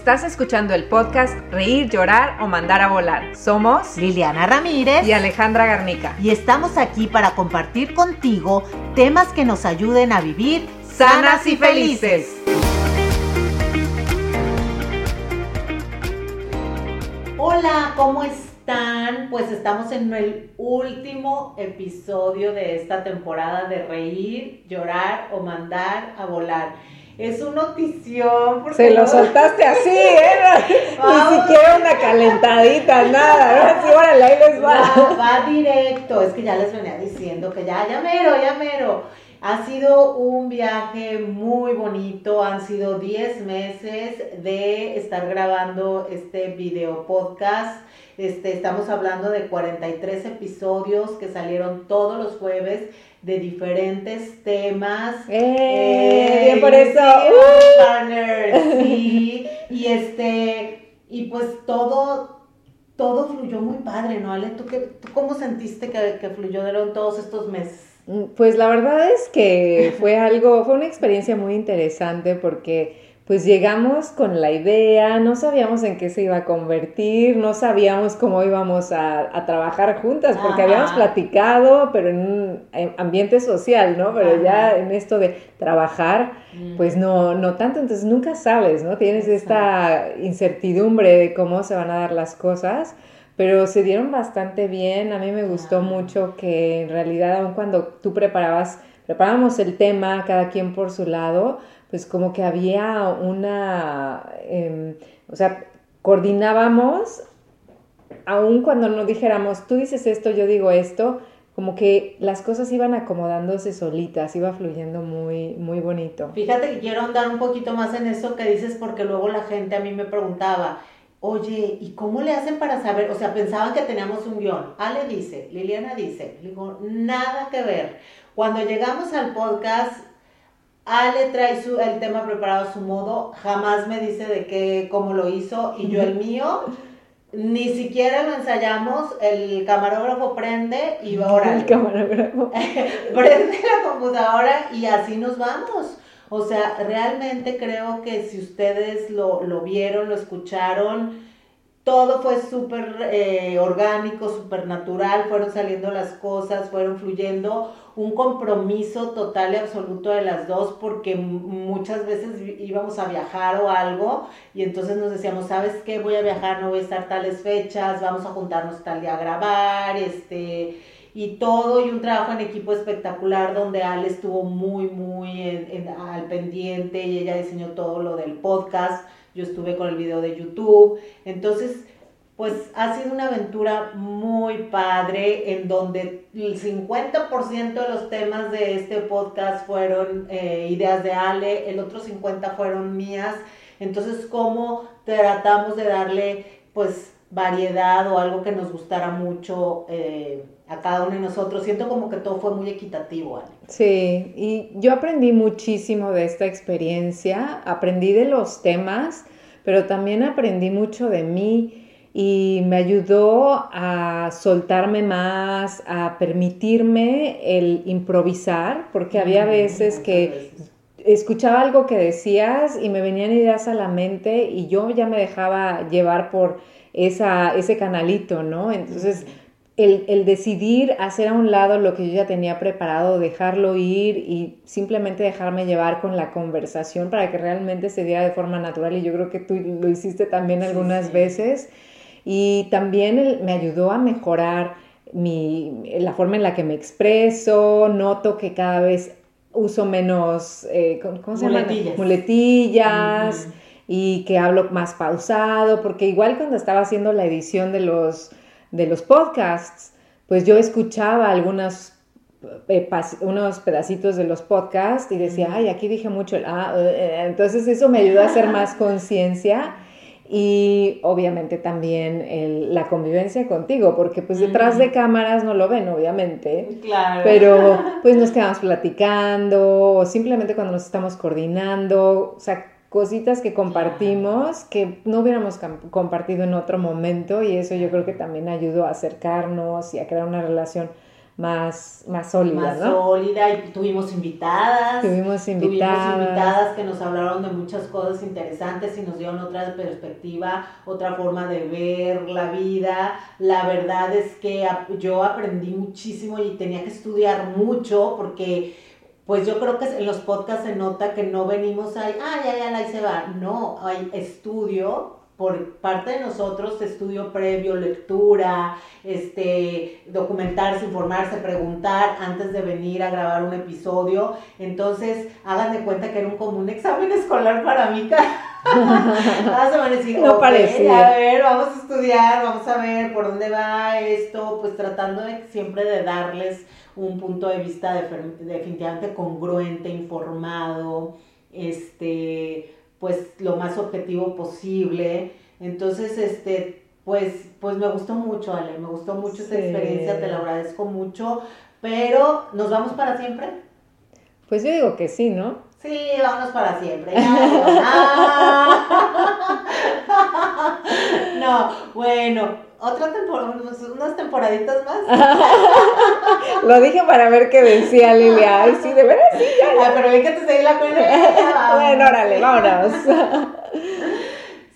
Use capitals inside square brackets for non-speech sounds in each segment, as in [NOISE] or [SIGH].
Estás escuchando el podcast Reír, Llorar o Mandar a Volar. Somos Liliana Ramírez y Alejandra Garnica. Y estamos aquí para compartir contigo temas que nos ayuden a vivir sanas y felices. Hola, ¿cómo están? Pues estamos en el último episodio de esta temporada de Reír, Llorar o Mandar a Volar es una notición. Se lo soltaste así, ¿eh? [LAUGHS] Ni siquiera una calentadita, nada, ¿no? Así, órale, ahí les va. va. Va directo, es que ya les venía diciendo que ya, ya mero, ya mero. Ha sido un viaje muy bonito, han sido 10 meses de estar grabando este video podcast. Este, estamos hablando de 43 episodios que salieron todos los jueves de diferentes temas. ¡Eh! bien por eso. Uh. sí. Y este, y pues todo, todo fluyó muy padre, ¿no, Ale? ¿Tú, qué, tú cómo sentiste que, que fluyeron todos estos meses? Mm, pues la verdad es que fue algo, fue una experiencia muy interesante porque pues llegamos con la idea, no sabíamos en qué se iba a convertir, no sabíamos cómo íbamos a, trabajar juntas, porque habíamos platicado, pero en un ambiente social, ¿no? Pero ya en esto de trabajar, mm. pues no, no tanto, entonces nunca sabes, ¿no? Tienes esta incertidumbre de cómo se van a dar las cosas, pero se dieron bastante bien, a mí me gustó mucho que en realidad, aun cuando tú preparabas, preparábamos el tema, cada quien por su lado, pues como que había una, em, o sea, coordinábamos, aun cuando no dijéramos, tú dices esto, yo digo esto, como que las cosas iban acomodándose solitas, iba fluyendo muy, muy bonito. Fíjate que quiero andar un poquito más en eso que dices, porque luego la gente a mí me preguntaba, oye, ¿y cómo le hacen para saber? O sea, pensaban que teníamos un guion. Ale dice, Liliana dice, digo, nada que ver. Cuando llegamos al podcast, Ale trae su, el tema preparado a su modo, jamás me dice de qué, cómo lo hizo, y yo el mío, ni siquiera lo ensayamos, el camarógrafo prende y ahora... El camarógrafo. [LAUGHS] prende la computadora y así nos vamos. O sea, realmente creo que si ustedes lo, lo vieron, lo escucharon, todo fue súper eh, orgánico, súper natural, fueron saliendo las cosas, fueron fluyendo, un compromiso total y absoluto de las dos, porque muchas veces íbamos a viajar o algo, y entonces nos decíamos, ¿sabes qué? Voy a viajar, no voy a estar tales fechas, vamos a juntarnos tal día a grabar, este, y todo, y un trabajo en equipo espectacular, donde Ale estuvo muy, muy al pendiente, y ella diseñó todo lo del podcast yo estuve con el video de YouTube. Entonces, pues ha sido una aventura muy padre en donde el 50% de los temas de este podcast fueron eh, ideas de Ale, el otro 50% fueron mías. Entonces, ¿cómo tratamos de darle pues variedad o algo que nos gustara mucho? Eh, a cada uno de nosotros. Siento como que todo fue muy equitativo, Ale. Sí, y yo aprendí muchísimo de esta experiencia, aprendí de los temas, pero también aprendí mucho de mí y me ayudó a soltarme más, a permitirme el improvisar, porque había veces que escuchaba algo que decías y me venían ideas a la mente y yo ya me dejaba llevar por esa, ese canalito, ¿no? Entonces el, decidir hacer a un lado lo que yo ya tenía preparado, dejarlo ir y simplemente dejarme llevar con la conversación para que realmente se diera de forma natural y yo creo que tú lo hiciste también algunas veces y también me ayudó a mejorar mi, la forma en la que me expreso, noto que cada vez uso menos, eh, ¿cómo se llama? Muletillas. Y que hablo más pausado, porque igual cuando estaba haciendo la edición de los de los podcasts, pues yo escuchaba algunos eh, unos pedacitos de los podcasts y decía, ay, aquí dije mucho ah, eh, eh", entonces eso me ayudó a hacer más conciencia y obviamente también la convivencia contigo, porque pues detrás de cámaras no lo ven, obviamente, claro. pero [LAUGHS] pues nos quedamos platicando o simplemente cuando nos estamos coordinando, o sea, cositas que compartimos que no hubiéramos compartido en otro momento y eso yo creo que también ayudó a acercarnos y a crear una relación más, más sólida, más ¿no? sólida y tuvimos invitadas. Tuvimos invitadas. Tuvimos invitadas que nos hablaron de muchas cosas interesantes y nos dieron otra perspectiva, otra forma de ver la vida. La verdad es que yo aprendí muchísimo y tenía que estudiar mucho porque pues yo creo que en los podcasts se nota que no venimos ahí, ah, ya, ya, ahí se va. No, hay estudio por parte de nosotros, estudio previo, lectura, este, documentarse, informarse, preguntar antes de venir a grabar un episodio. Entonces, hagan de cuenta que era un común examen escolar para mí. [LAUGHS] Ahora se van a decir, no parecía. a ver, vamos a estudiar, vamos a ver por dónde va esto, pues tratando de, siempre de darles un punto de vista definitivamente congruente, informado, este, pues lo más objetivo posible. Entonces, este, pues, pues me gustó mucho, Ale, me gustó mucho esta experiencia, te lo agradezco mucho, pero ¿nos vamos para siempre? Pues yo digo que sí, ¿no? Sí, vámonos para siempre. [LAUGHS] [LAUGHS] no, bueno, otra temporada, unas temporaditas más. [LAUGHS] Lo dije para ver qué decía Lilia. Ay, sí, de verdad, sí, ya. pero vi que te seguí la cuenta. [LAUGHS] bueno, órale, vámonos. [LAUGHS]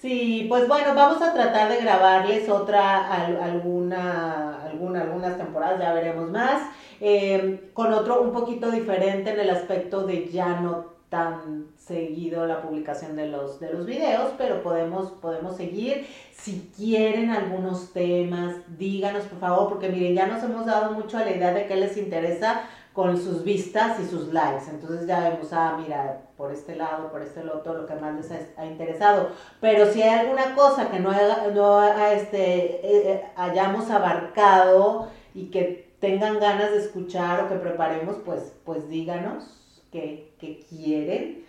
Sí, pues bueno, vamos a tratar de grabarles otra, alguna, alguna, algunas temporadas, ya veremos más. Em, con otro un poquito diferente en el aspecto de ya no tan seguido la publicación de los, de los videos, pero podemos, podemos seguir. Si quieren algunos temas, díganos por favor, porque miren, ya nos hemos dado mucho a la idea de qué les interesa con sus vistas y sus likes. Entonces ya vemos, ah, mira, por este lado, por este otro, lo que más les ha, interesado. Pero si hay alguna cosa que no, no este, eh, eh, hayamos abarcado y que tengan ganas de escuchar o que preparemos, pues, pues díganos qué, quieren.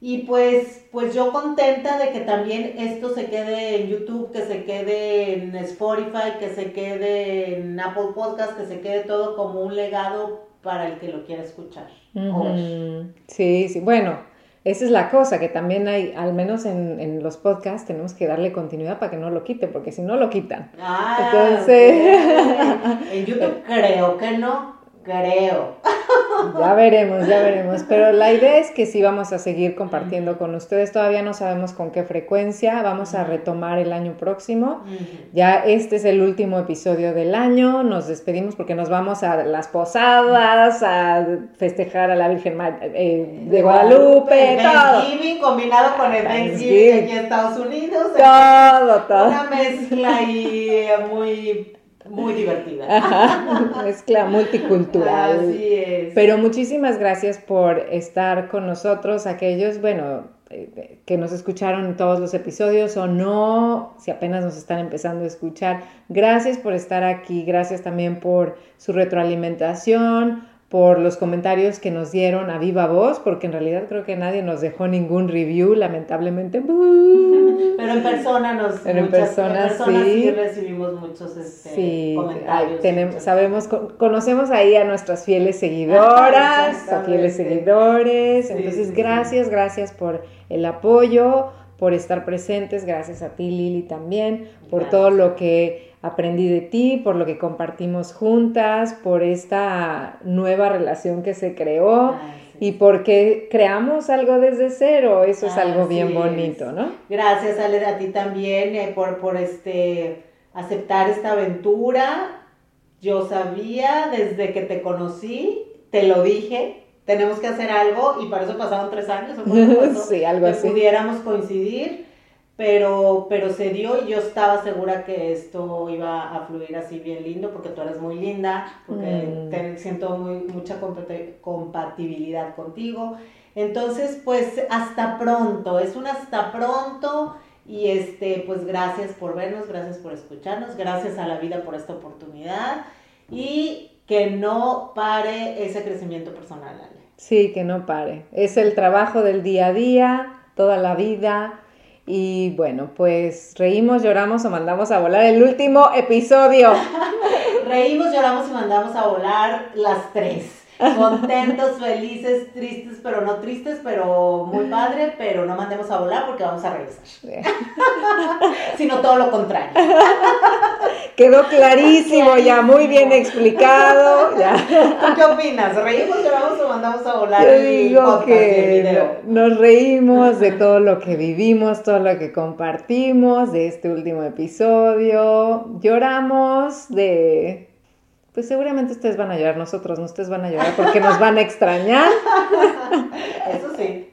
Y pues, pues yo contenta de que también esto se quede en YouTube, que se quede en Spotify, que se quede en Apple Podcast, que se quede todo como un legado para el que lo quiera escuchar. Sí, sí. Bueno, esa es la cosa, que también hay, al menos en, los podcasts, tenemos que darle continuidad para que no lo quiten, porque si no lo quitan. Ah, Entonces... [LAUGHS] en YouTube creo que no, creo. Ya veremos, ya veremos. Pero la idea es que sí vamos a seguir compartiendo con ustedes. Todavía no sabemos con qué frecuencia. Vamos a retomar el año próximo. Ya este es el último episodio del año. Nos despedimos porque nos vamos a las posadas, a festejar a la Virgen eh, de Guadalupe. Thanksgiving combinado con el Thanksgiving aquí en Estados Unidos. Todo, todo. Una mezcla ahí muy muy divertida. [LAUGHS] mezcla multicultural. Así es. Pero muchísimas gracias por estar con nosotros, aquellos, bueno, eh, que nos escucharon en todos los episodios o no, si apenas nos están empezando a escuchar. Gracias por estar aquí, gracias también por su retroalimentación, por los comentarios que nos dieron a viva voz, porque en realidad creo que nadie nos dejó ningún review, lamentablemente. [LAUGHS] Pero en persona nos Pero en persona, sí. recibimos muchos este, comentarios. tenemos, sabemos, conocemos ahí a nuestras fieles seguidoras, a fieles seguidores. Entonces, gracias, gracias por el apoyo, por estar presentes, gracias a ti Lili también, por todo lo que aprendí de ti, por lo que compartimos juntas, por esta nueva relación que se creó y porque creamos algo desde cero. Eso es algo bien bonito, ¿no? Gracias, Ale, a ti también eh, por, por este, aceptar esta aventura. Yo sabía desde que te conocí, te lo dije, tenemos que hacer algo y para eso pasaron tres años. [LAUGHS] sí, algo así. pudiéramos coincidir pero, pero se dio y yo estaba segura que esto iba a fluir así bien lindo, porque tú eres muy linda, porque mm. siento muy, mucha compatibilidad contigo. Entonces, pues hasta pronto, es un hasta pronto y este, pues gracias por vernos, gracias por escucharnos, gracias a la vida por esta oportunidad y que no pare ese crecimiento personal, Ale. Sí, que no pare. Es el trabajo del día a día, toda la vida y bueno, pues reímos, lloramos o mandamos a volar el último episodio. [LAUGHS] reímos, lloramos y mandamos a volar las tres. Contentos, [LAUGHS] felices, tristes, pero no tristes, pero muy padre, pero no mandemos a volar porque vamos a regresar. [LAUGHS] Sino todo lo contrario. Quedó clarísimo, ya muy bien explicado. Ya. qué opinas? ¿Reímos, lloramos o mandamos a volar? Yo digo que nos reímos de todo lo que vivimos, todo lo que compartimos, de este último episodio. Lloramos de pues seguramente ustedes van a llorar, nosotros no ustedes van a llorar porque nos van a extrañar. [LAUGHS] Eso sí.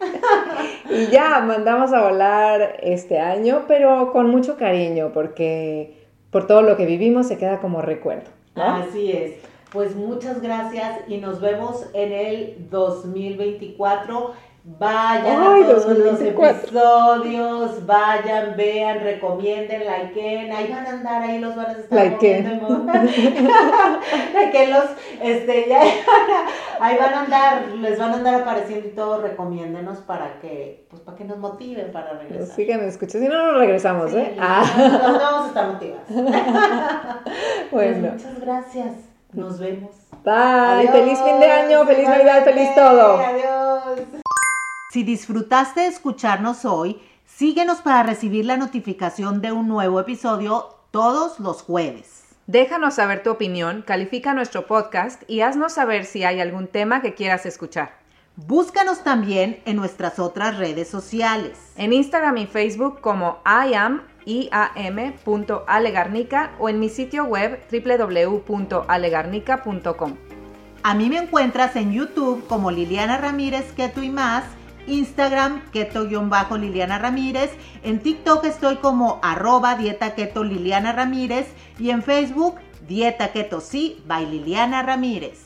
Y ya, mandamos a volar este año, pero con mucho cariño, porque por todo lo que vivimos se queda como recuerdo. Así es. Pues muchas gracias y nos vemos en el 2024. Vayan a todos los episodios, vayan, vean, recomienden, likeen, ahí van a andar, ahí los van a estar likeen. [LAUGHS] los, este, ya, [LAUGHS] ahí van a andar, les van a andar apareciendo y todo, recomiéndenos para que, pues para que nos motiven para regresar. Sigan escuchando, si no, nos regresamos, ¿eh? Ah. No, vamos a estar motivados. [LAUGHS] Pues bueno. muchas gracias, nos vemos. Bye, feliz fin de año, feliz Navidad, feliz todo. Adiós. Si disfrutaste de escucharnos hoy, síguenos para recibir la notificación de un nuevo episodio todos los jueves. Déjanos saber tu opinión, califica nuestro podcast y haznos saber si hay algún tema que quieras escuchar. Búscanos también en nuestras otras redes sociales. En Instagram y Facebook como iam.alegarnica o en mi sitio web www.alegarnica.com. A mí me encuentras en YouTube como Liliana Ramírez Keto y más Instagram, keto-liliana Ramírez. En TikTok estoy como arroba dieta keto Liliana Ramírez. Y en Facebook, dieta keto sí, by Liliana Ramírez.